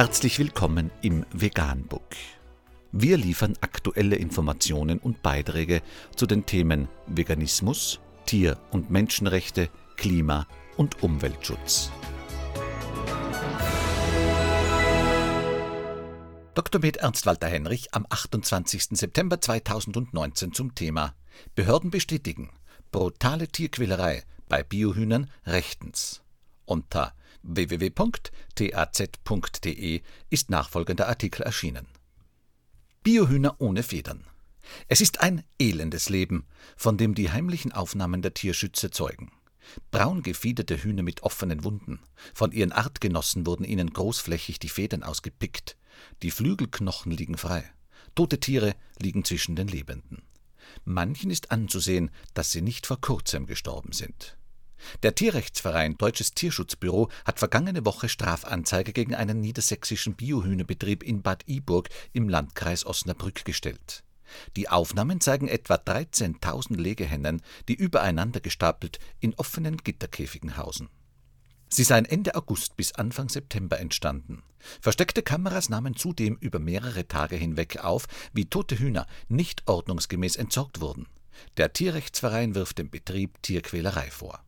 Herzlich willkommen im Veganbook. Wir liefern aktuelle Informationen und Beiträge zu den Themen Veganismus, Tier- und Menschenrechte, Klima- und Umweltschutz. Dr. Med Ernst Walter Henrich am 28. September 2019 zum Thema Behörden bestätigen brutale Tierquälerei bei Biohühnern rechtens. Unter www.taz.de ist nachfolgender Artikel erschienen. Biohühner ohne Federn. Es ist ein elendes Leben, von dem die heimlichen Aufnahmen der Tierschützer zeugen. Braun gefiederte Hühner mit offenen Wunden. Von ihren Artgenossen wurden ihnen großflächig die Federn ausgepickt. Die Flügelknochen liegen frei. Tote Tiere liegen zwischen den Lebenden. Manchen ist anzusehen, dass sie nicht vor kurzem gestorben sind. Der Tierrechtsverein Deutsches Tierschutzbüro hat vergangene Woche Strafanzeige gegen einen niedersächsischen Biohühnerbetrieb in Bad Iburg im Landkreis Osnabrück gestellt. Die Aufnahmen zeigen etwa 13.000 Legehennen, die übereinander gestapelt in offenen Gitterkäfigen hausen. Sie seien Ende August bis Anfang September entstanden. Versteckte Kameras nahmen zudem über mehrere Tage hinweg auf, wie tote Hühner nicht ordnungsgemäß entsorgt wurden. Der Tierrechtsverein wirft dem Betrieb Tierquälerei vor.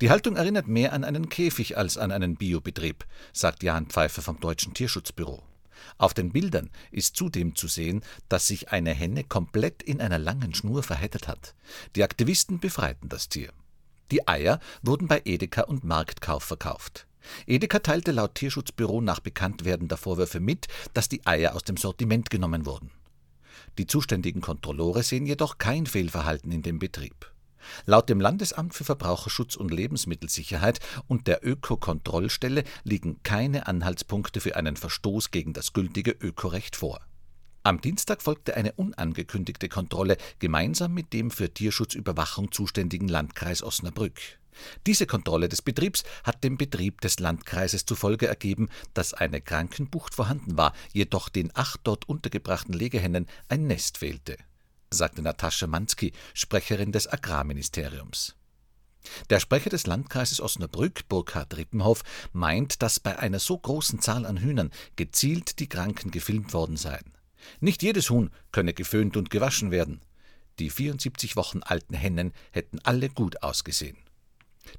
Die Haltung erinnert mehr an einen Käfig als an einen Biobetrieb, sagt Jan Pfeiffer vom Deutschen Tierschutzbüro. Auf den Bildern ist zudem zu sehen, dass sich eine Henne komplett in einer langen Schnur verheddert hat. Die Aktivisten befreiten das Tier. Die Eier wurden bei Edeka und Marktkauf verkauft. Edeka teilte laut Tierschutzbüro nach Bekanntwerden der Vorwürfe mit, dass die Eier aus dem Sortiment genommen wurden. Die zuständigen Kontrolleure sehen jedoch kein Fehlverhalten in dem Betrieb. Laut dem Landesamt für Verbraucherschutz und Lebensmittelsicherheit und der Ökokontrollstelle liegen keine Anhaltspunkte für einen Verstoß gegen das gültige Ökorecht vor. Am Dienstag folgte eine unangekündigte Kontrolle gemeinsam mit dem für Tierschutzüberwachung zuständigen Landkreis Osnabrück. Diese Kontrolle des Betriebs hat dem Betrieb des Landkreises zufolge ergeben, dass eine Krankenbucht vorhanden war, jedoch den acht dort untergebrachten Legehennen ein Nest fehlte sagte Natascha Manski, Sprecherin des Agrarministeriums. Der Sprecher des Landkreises Osnabrück, Burkhard Rippenhoff, meint, dass bei einer so großen Zahl an Hühnern gezielt die Kranken gefilmt worden seien. Nicht jedes Huhn könne geföhnt und gewaschen werden. Die 74 Wochen alten Hennen hätten alle gut ausgesehen.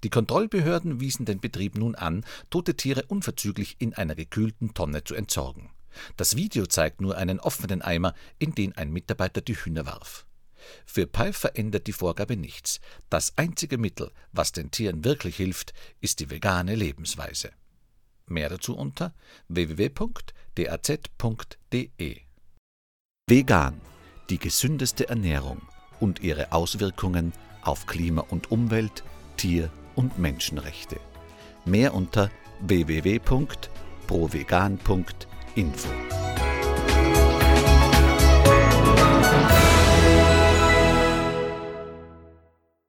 Die Kontrollbehörden wiesen den Betrieb nun an, tote Tiere unverzüglich in einer gekühlten Tonne zu entsorgen. Das Video zeigt nur einen offenen Eimer, in den ein Mitarbeiter die Hühner warf. Für Pfeiffer ändert die Vorgabe nichts. Das einzige Mittel, was den Tieren wirklich hilft, ist die vegane Lebensweise. Mehr dazu unter www.daz.de. Vegan, die gesündeste Ernährung und ihre Auswirkungen auf Klima und Umwelt, Tier- und Menschenrechte. Mehr unter www.provegan.de info.